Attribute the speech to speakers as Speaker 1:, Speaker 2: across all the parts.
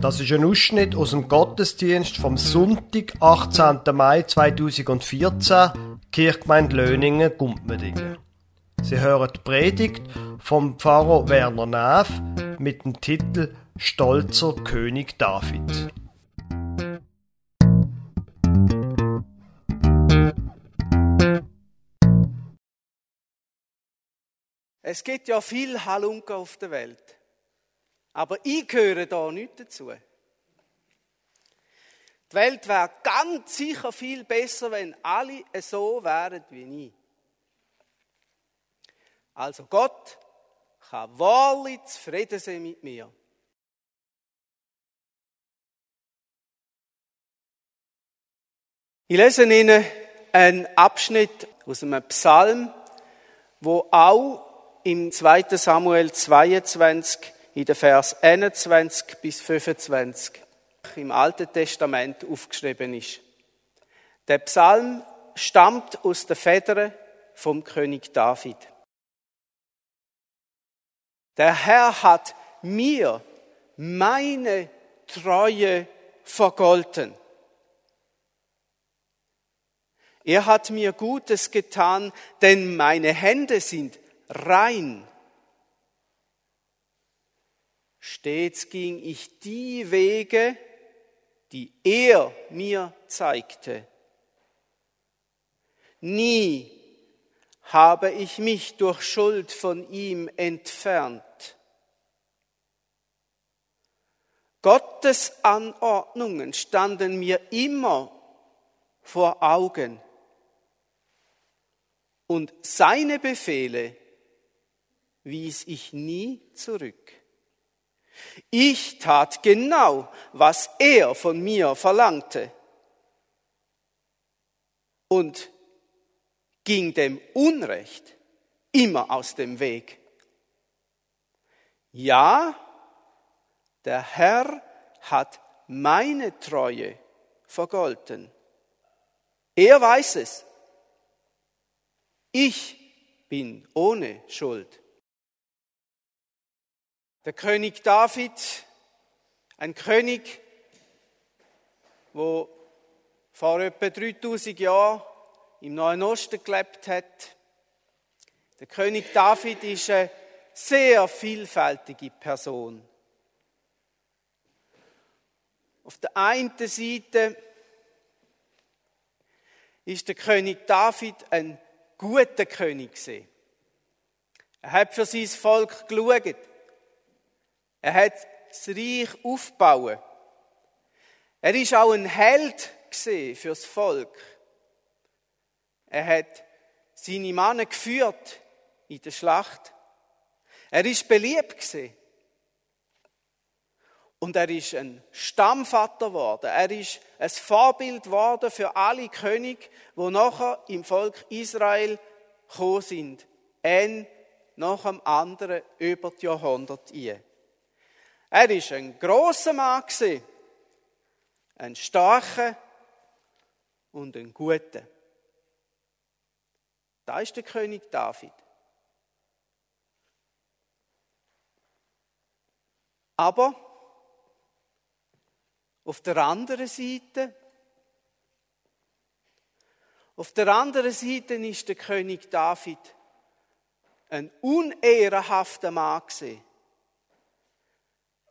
Speaker 1: Das ist ein Ausschnitt aus dem Gottesdienst vom Sonntag, 18. Mai 2014, Kirchgemeinde Löningen, Gumpmedingen. Sie hören die Predigt vom Pfarrer Werner Neff mit dem Titel Stolzer König David.
Speaker 2: Es gibt ja viel Halunken auf der Welt. Aber ich gehöre da nicht dazu. Die Welt wäre ganz sicher viel besser, wenn alle so wären wie ich. Also Gott kann wahrlich zufrieden sein mit mir. Ich lese Ihnen einen Abschnitt aus einem Psalm, wo auch im 2. Samuel 22 in den Vers 21 bis 25 im Alten Testament aufgeschrieben ist. Der Psalm stammt aus der Federn vom König David. Der Herr hat mir meine Treue vergolten. Er hat mir Gutes getan, denn meine Hände sind rein Stets ging ich die Wege, die er mir zeigte. Nie habe ich mich durch Schuld von ihm entfernt. Gottes Anordnungen standen mir immer vor Augen und seine Befehle wies ich nie zurück. Ich tat genau, was er von mir verlangte und ging dem Unrecht immer aus dem Weg. Ja, der Herr hat meine Treue vergolten. Er weiß es. Ich bin ohne Schuld. Der König David, ein König, wo vor etwa 3000 Jahren im Neuen Osten gelebt hat. Der König David ist eine sehr vielfältige Person. Auf der einen Seite ist der König David ein guter König Er hat für sein Volk geschaut. Er hat das Reich aufgebaut. Er ist auch ein Held fürs Volk. Er hat seine Männer geführt in der Schlacht. Er ist beliebt. Und er ist ein Stammvater geworden. Er ist ein Vorbild geworden für alle Könige, wo nachher im Volk Israel gekommen sind. Ein nach dem anderen über die Jahrhunderte. Er ist ein großer Mann ein starker und ein guter. Da ist der König David. Aber auf der anderen Seite, auf der anderen Seite ist der König David ein unehrenhafter Mann gewesen.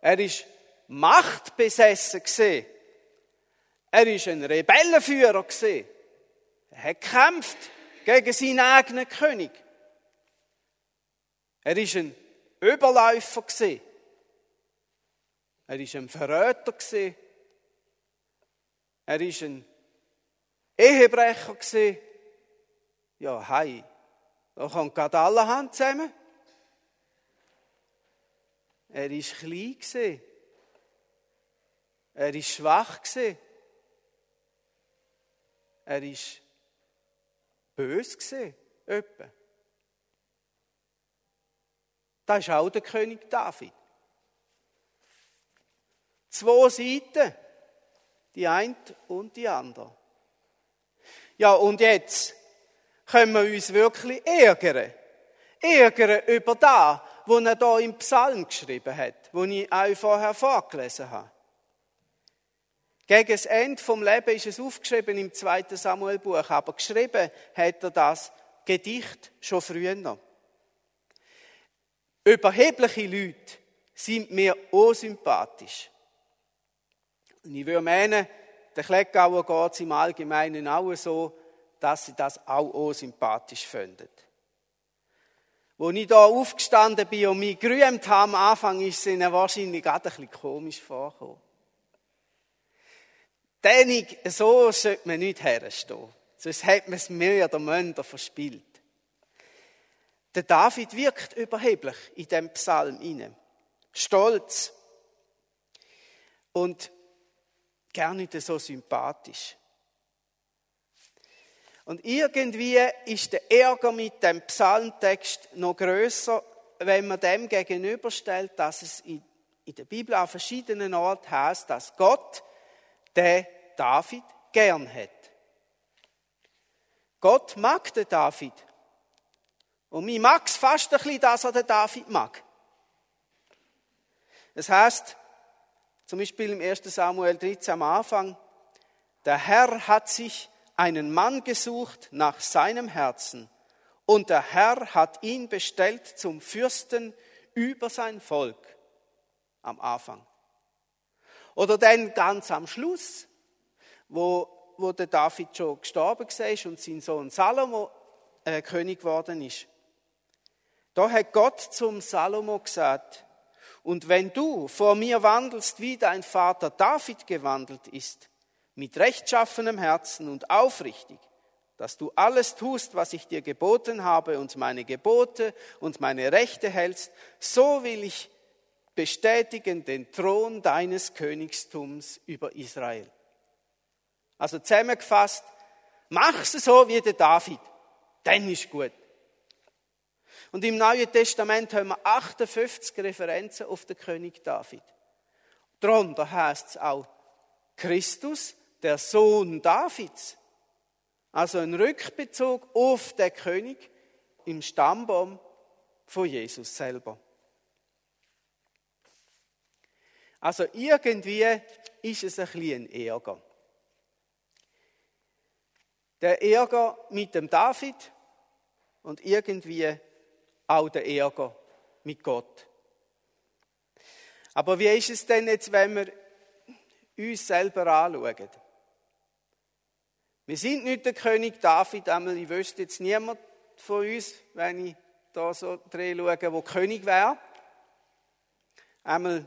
Speaker 2: Er ist machtbesessen. Er ist ein Rebellenführer. Er hat gekämpft gegen seinen eigenen König. Er ist ein Überläufer. Er ist ein Verräter. Er ist ein Ehebrecher. Ja, hey, da kommt gerade allerhand zusammen. Er ist klein Er ist schwach Er ist bös gesehen, öppe. Das ist auch der König David. Zwei Seiten, die eine und die andere. Ja, und jetzt können wir uns wirklich ärgern. Ärgern über das, wo er da im Psalm geschrieben hat, wo ich euch vorher vorgelesen habe. Gegen das Ende vom Leben ist es aufgeschrieben im zweiten Samuelbuch, aber geschrieben hat er das Gedicht schon früher. Überhebliche Leute sind mir unsympathisch. Und ich würde meinen, der Kleckauer geht es im Allgemeinen auch so, dass sie das auch unsympathisch finden. Als ich da aufgestanden bin und mich gerühmt habe am Anfang, ist es ihnen wahrscheinlich gerade ein bisschen komisch vorgekommen. Denn so sollte man nicht herstehen. Sonst hat man es mehr oder minder verspielt. Der David wirkt überheblich in dem Psalm inne. Stolz. Und gar nicht so sympathisch. Und irgendwie ist der Ärger mit dem Psalmtext noch größer, wenn man dem gegenüberstellt, dass es in, der Bibel an verschiedenen Orten heißt, dass Gott den David gern hat. Gott mag den David. Und mir mag es fast ein bisschen, dass er den David mag. Es heißt, zum Beispiel im 1. Samuel 13 am Anfang, der Herr hat sich einen Mann gesucht nach seinem Herzen und der Herr hat ihn bestellt zum Fürsten über sein Volk am Anfang. Oder dann ganz am Schluss, wo, wo der David schon gestorben ist und sein Sohn Salomo äh, König geworden ist. Da hat Gott zum Salomo gesagt, und wenn du vor mir wandelst, wie dein Vater David gewandelt ist, mit rechtschaffenem Herzen und aufrichtig, dass du alles tust, was ich dir geboten habe und meine Gebote und meine Rechte hältst, so will ich bestätigen den Thron deines Königstums über Israel. Also zusammengefasst, mach's so wie der David, dann ist gut. Und im Neuen Testament haben wir 58 Referenzen auf den König David. Darunter heißt es auch Christus, der Sohn Davids. Also ein Rückbezug auf den König im Stammbaum von Jesus selber. Also irgendwie ist es ein bisschen ein Ärger. Der Ärger mit dem David und irgendwie auch der Ärger mit Gott. Aber wie ist es denn jetzt, wenn wir uns selber anschauen? Wir sind nicht der König David, einmal, ich wüsste jetzt niemand von uns, wenn ich da so drin schaue, wo König wäre. Einmal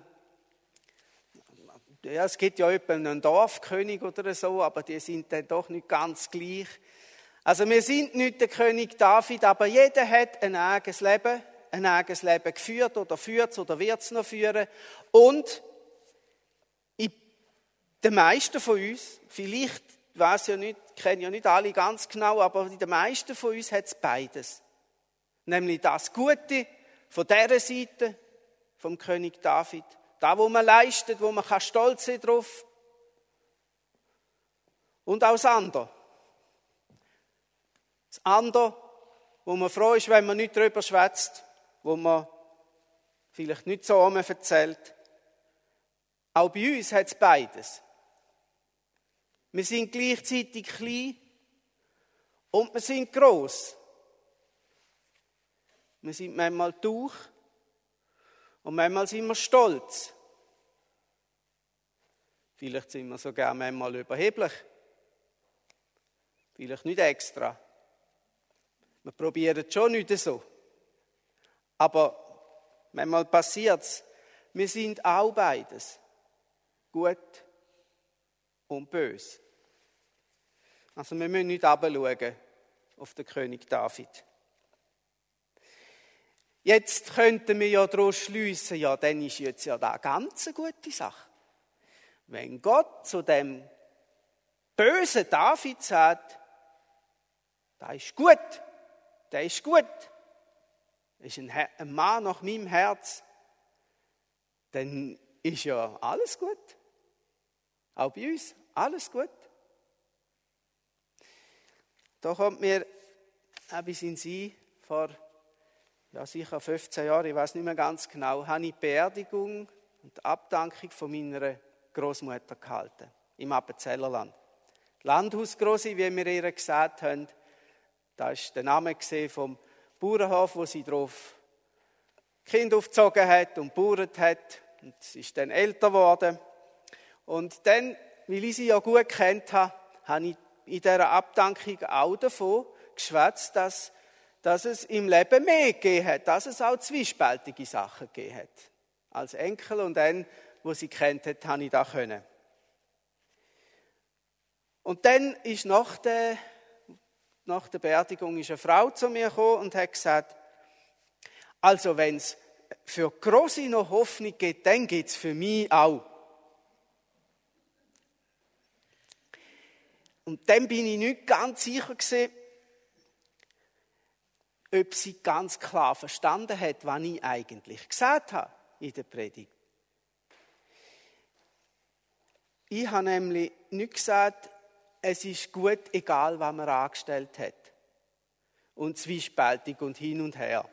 Speaker 2: ja, es gibt ja etwa einen Dorfkönig oder so, aber die sind dann doch nicht ganz gleich. Also wir sind nicht der König David, aber jeder hat ein eigenes Leben, ein eigenes Leben geführt oder führt es oder wird es noch führen. Und die meisten von uns, vielleicht weiß ja nicht, kennen ja nicht alle ganz genau, aber die meisten von uns hat es beides. Nämlich das Gute von dieser Seite vom König David da, wo man leistet, wo man kann stolz sein drauf. Und auch das andere. Das andere, wo man froh ist, wenn man nicht darüber schwätzt, wo man vielleicht nicht so erzählt. Auch bei uns hat es beides. Wir sind gleichzeitig klein und wir sind groß. Wir sind manchmal durch und manchmal sind wir stolz. Vielleicht sind wir sogar manchmal überheblich. Vielleicht nicht extra. Wir probieren schon nicht so. Aber manchmal passiert es. Wir sind auch beides. Gut und böse. Also wir müssen nicht abschauen auf den König David. Jetzt könnten wir ja daraus schliessen, ja, dann ist jetzt ja da ganz eine gute Sache. Wenn Gott zu dem bösen David sagt, da ist gut, der ist gut, ist ein, ein Mann nach meinem Herz, dann ist ja alles gut. Auch bei uns, alles gut. Da kommt mir ein bisschen Sie vor ja, sicher 15 Jahre, ich weiß nicht mehr ganz genau, habe ich die Beerdigung und die Abdankung von meiner Großmutter gehalten. im Appenzellerland. Landhausgrosse, wie wir ihr gesagt haben, da ist der Name vom Bauernhof, wo sie drauf Kind aufgezogen hat und bauert hat. Und sie ist dann älter geworden. Und dann, weil ich sie ja gut kennt habe, habe ich in dieser Abdankung auch davon geschwätzt, dass, dass es im Leben mehr gegeben hat, dass es auch zwiespältige Sachen gegeben hat. Als Enkel und dann, wo sie kennt hat, habe ich das können. Und dann ist nach der, nach der Beerdigung ist eine Frau zu mir gekommen und hat gesagt, also wenn es für Große noch Hoffnung gibt, dann gibt es für mich auch. Und dann bin ich nicht ganz sicher gewesen, ob sie ganz klar verstanden hat, was ich eigentlich gesagt habe in der Predigt. Ich habe nämlich nicht gesagt, es ist gut, egal was man angestellt hat. Und zwiespältig und hin und her.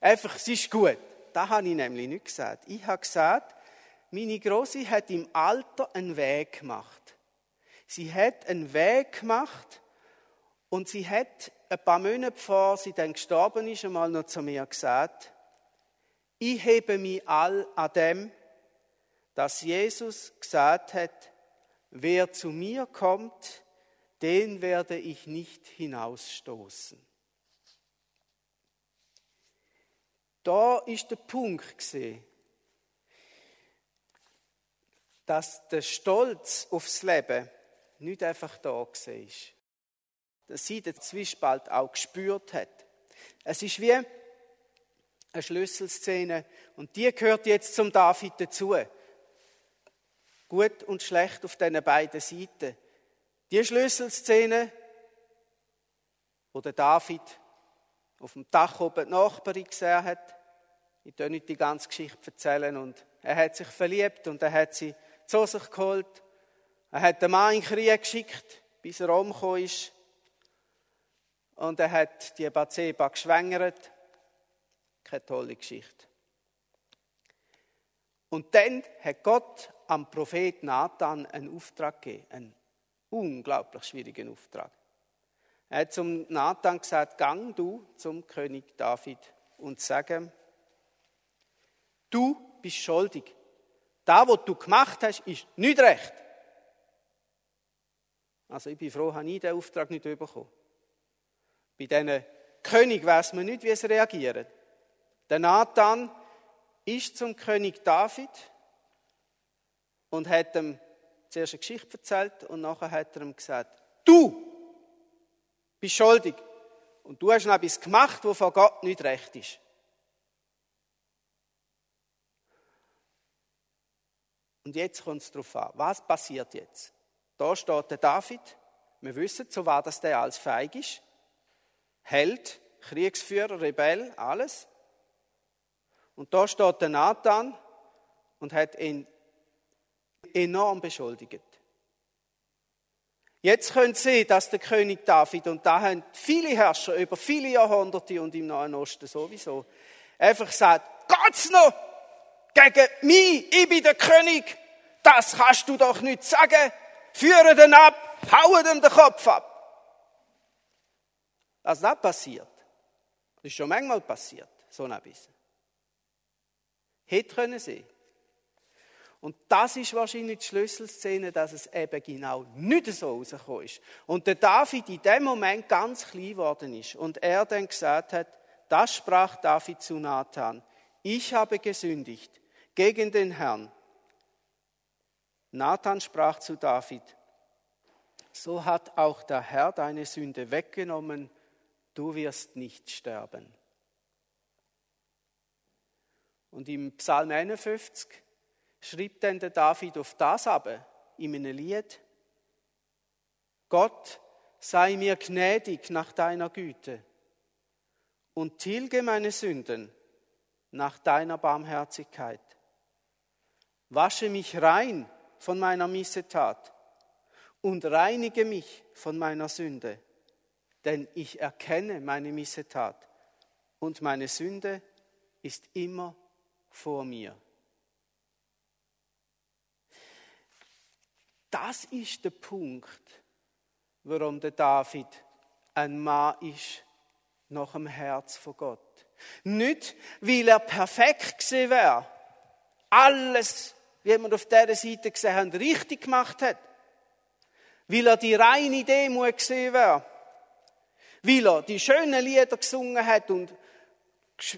Speaker 2: Einfach, es ist gut. Das habe ich nämlich nicht gesagt. Ich habe gesagt, meine Große hat im Alter einen Weg gemacht. Sie hat einen Weg gemacht und sie hat ein paar Monate bevor sie dann gestorben ist, einmal noch zu mir gesagt, ich hebe mich all an dem, dass Jesus gesagt hat, wer zu mir kommt, den werde ich nicht hinausstoßen. Da ist der Punkt gesehen, dass der Stolz aufs Leben nicht einfach da war. Dass sie den Zwiespalt auch gespürt hat. Es ist wie eine Schlüsselszene und die gehört jetzt zum David dazu. Gut und schlecht auf diesen beiden Seiten. Die Schlüsselszene, wo der David auf dem Dach oben die Nachbarin gesehen hat. Ich will nicht die ganze Geschichte erzählen. Und er hat sich verliebt und er hat sie zu sich geholt. Er hat den Mann in den Krieg geschickt, bis er umgekommen ist. Und er hat die Bathseba geschwängert. Keine tolle Geschichte. Und dann hat Gott am Prophet Nathan einen Auftrag gegeben. Einen unglaublich schwierigen Auftrag. Er hat zum Nathan gesagt, gang du zum König David und sage, du bist schuldig. Da, was du gemacht hast, ist nicht recht. Also ich bin froh, habe ich diesen Auftrag nicht bekommen. Bei diesen König weiß man nicht, wie es reagiert. Der Nathan ist zum König David und hat ihm zuerst eine Geschichte erzählt und nachher hat er ihm gesagt, du bist schuldig. Und du hast noch etwas gemacht, wo von Gott nicht recht ist. Und jetzt kommt es darauf an, was passiert jetzt? Da steht der David, wir wissen, so war das der als feig ist. Held, Kriegsführer, Rebell, alles. Und da steht der Nathan und hat ihn enorm beschuldigt. Jetzt können Sie sehen, dass der König David, und da haben viele Herrscher über viele Jahrhunderte und im Nahen Osten sowieso, einfach sagt, Gott's noch gegen mich, ich bin der König, das kannst du doch nicht sagen, führe den ab, haue dem den Kopf ab. Das passiert, das ist schon manchmal passiert, so ein bisschen. Hätte können Sie. Und das ist wahrscheinlich die Schlüsselszene, dass es eben genau nicht so rausgekommen ist. Und der David in dem Moment ganz klein geworden ist. Und er dann gesagt hat, das sprach David zu Nathan. Ich habe gesündigt gegen den Herrn. Nathan sprach zu David, so hat auch der Herr deine Sünde weggenommen, du wirst nicht sterben. Und im Psalm 51 schrieb denn der David auf das aber in einem Lied. Gott sei mir gnädig nach deiner Güte und tilge meine Sünden nach deiner Barmherzigkeit. Wasche mich rein von meiner Missetat und reinige mich von meiner Sünde, denn ich erkenne meine Missetat und meine Sünde ist immer vor mir. Das ist der Punkt, warum der David ein Mann ist nach dem Herz von Gott. Nicht, weil er perfekt gewesen wäre, alles, wie wir auf dieser Seite gesehen haben, richtig gemacht hat, weil er die reine Demut gesehen wäre, weil er die schönen Lieder gesungen hat und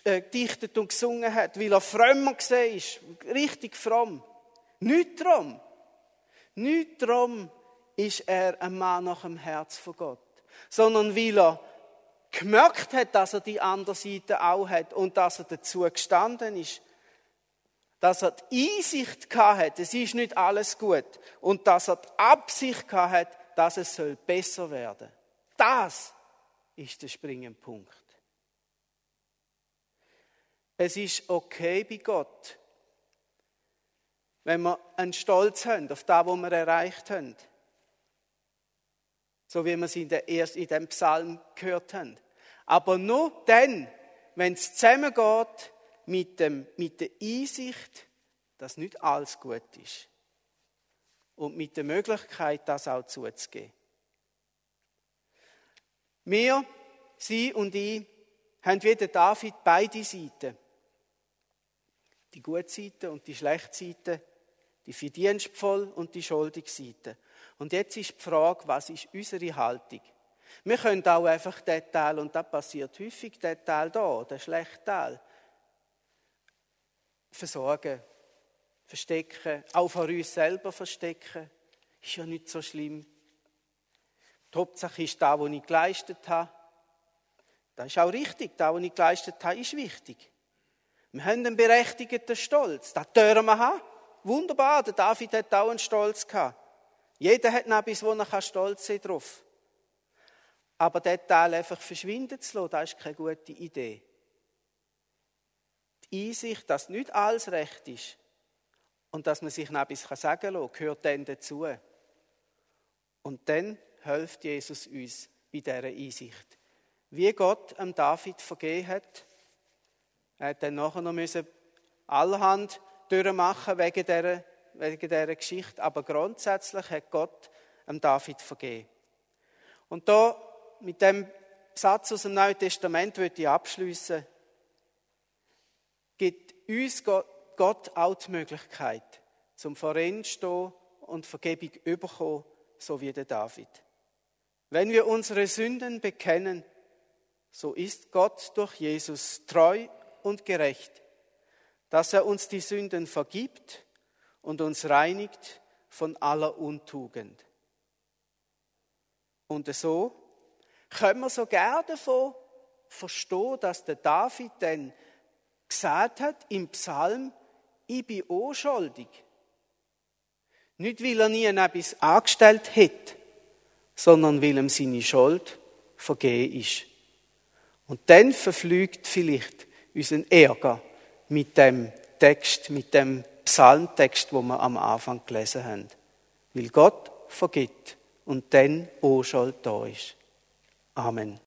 Speaker 2: äh, gedichtet und gesungen hat, weil er frömmer ist, richtig fromm. Nicht darum. Nicht darum ist er ein Mann nach dem Herz von Gott, sondern weil er gemerkt hat, dass er die andere Seite auch hat und dass er dazu gestanden ist, dass er die Einsicht hat, es ist nicht alles gut und dass er die Absicht hat, dass es soll besser werden. Das ist der springende Punkt. Es ist okay bei Gott, wenn wir einen Stolz haben auf das, was wir erreicht haben. So wie wir es in, der in dem Psalm gehört haben. Aber nur dann, wenn es zusammengeht mit, dem, mit der Einsicht, dass nicht alles gut ist. Und mit der Möglichkeit, das auch zuzugeben. Wir, Sie und ich, haben wie der David beide Seiten. Die gute Seite und die schlechte Seite, die verdienstvoll und die schuldige Seite. Und jetzt ist die Frage, was ist unsere Haltung? Wir können auch einfach den Teil, und das passiert häufig, den Teil da, den schlechten Teil, versorgen, verstecken, auch vor uns selber verstecken. Ist ja nicht so schlimm. Die Hauptsache ist da, was ich geleistet habe. Das ist auch richtig. Da, was ich geleistet habe, ist wichtig. Wir haben einen berechtigten Stolz. Das dürfen wir haben. Wunderbar. Der David hat auch einen Stolz gehabt. Jeder hat noch etwas, wo er stolz sein drauf. Aber den Teil einfach verschwinden zu lassen, das ist keine gute Idee. Einsicht, dass nicht alles recht ist und dass man sich noch etwas sagen kann, gehört dann dazu. Und dann hilft Jesus uns bei dieser Einsicht. Wie Gott am David vergeben hat, er hat dann nachher noch müssen allerhand durchmachen wegen dieser, wegen dieser Geschichte, aber grundsätzlich hat Gott am David vergeben. Und da mit dem Satz aus dem Neuen Testament würde ich abschließen. Uns Gott auch die Möglichkeit, zum Vorin stehen und Vergebung überkommen, so wie der David. Wenn wir unsere Sünden bekennen, so ist Gott durch Jesus treu und gerecht, dass er uns die Sünden vergibt und uns reinigt von aller Untugend. Und so können wir so gerne davon verstehen, dass der David dann gesagt hat im Psalm, ich bin unschuldig. Nicht, weil er nie etwas angestellt hat, sondern weil ihm seine Schuld vergeben ist. Und dann verflügt vielleicht unseren Ärger mit dem Text, mit dem Psalmtext, wo wir am Anfang gelesen haben. Weil Gott vergibt und dann Unschuld da ist. Amen.